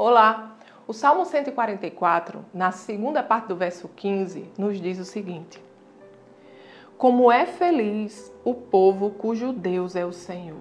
Olá! O Salmo 144, na segunda parte do verso 15, nos diz o seguinte: Como é feliz o povo cujo Deus é o Senhor.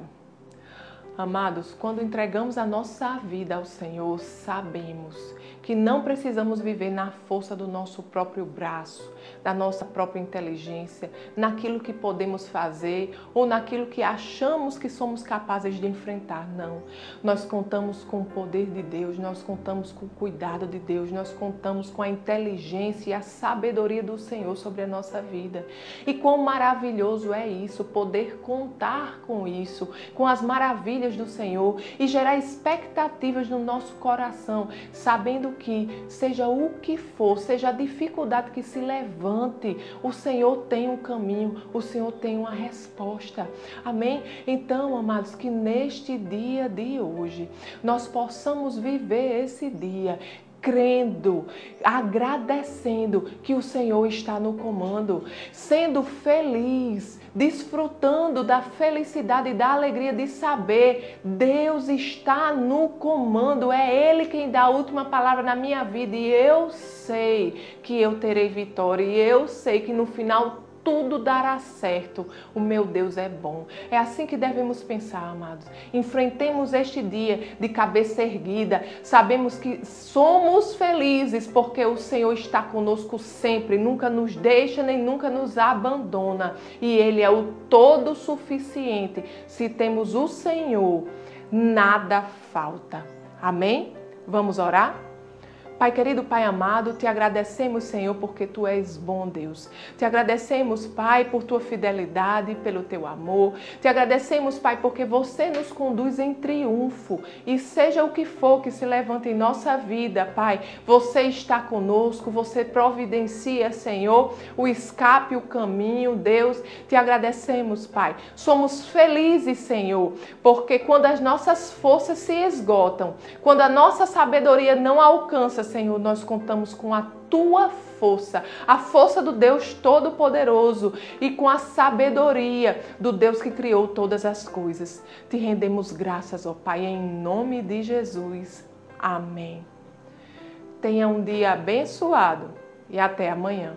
Amados, quando entregamos a nossa vida ao Senhor, sabemos que não precisamos viver na força do nosso próprio braço, da nossa própria inteligência, naquilo que podemos fazer ou naquilo que achamos que somos capazes de enfrentar. Não. Nós contamos com o poder de Deus, nós contamos com o cuidado de Deus, nós contamos com a inteligência e a sabedoria do Senhor sobre a nossa vida. E quão maravilhoso é isso, poder contar com isso, com as maravilhas do Senhor e gerar expectativas no nosso coração, sabendo que, seja o que for, seja a dificuldade que se levante, o Senhor tem um caminho, o Senhor tem uma resposta. Amém? Então, amados, que neste dia de hoje nós possamos viver esse dia crendo, agradecendo que o Senhor está no comando, sendo feliz, desfrutando da felicidade e da alegria de saber Deus está no comando, é Ele quem dá a última palavra na minha vida e eu sei que eu terei vitória e eu sei que no final tudo dará certo. O meu Deus é bom. É assim que devemos pensar, amados. Enfrentemos este dia de cabeça erguida. Sabemos que somos felizes porque o Senhor está conosco sempre, nunca nos deixa nem nunca nos abandona. E Ele é o todo suficiente. Se temos o Senhor, nada falta. Amém? Vamos orar? Pai querido, Pai amado, te agradecemos, Senhor, porque tu és bom, Deus. Te agradecemos, Pai, por tua fidelidade, pelo teu amor. Te agradecemos, Pai, porque você nos conduz em triunfo. E seja o que for que se levante em nossa vida, Pai, você está conosco, você providencia, Senhor, o escape, o caminho, Deus. Te agradecemos, Pai. Somos felizes, Senhor, porque quando as nossas forças se esgotam, quando a nossa sabedoria não alcança, Senhor, nós contamos com a tua força, a força do Deus Todo-Poderoso e com a sabedoria do Deus que criou todas as coisas. Te rendemos graças, ó Pai, em nome de Jesus. Amém. Tenha um dia abençoado e até amanhã.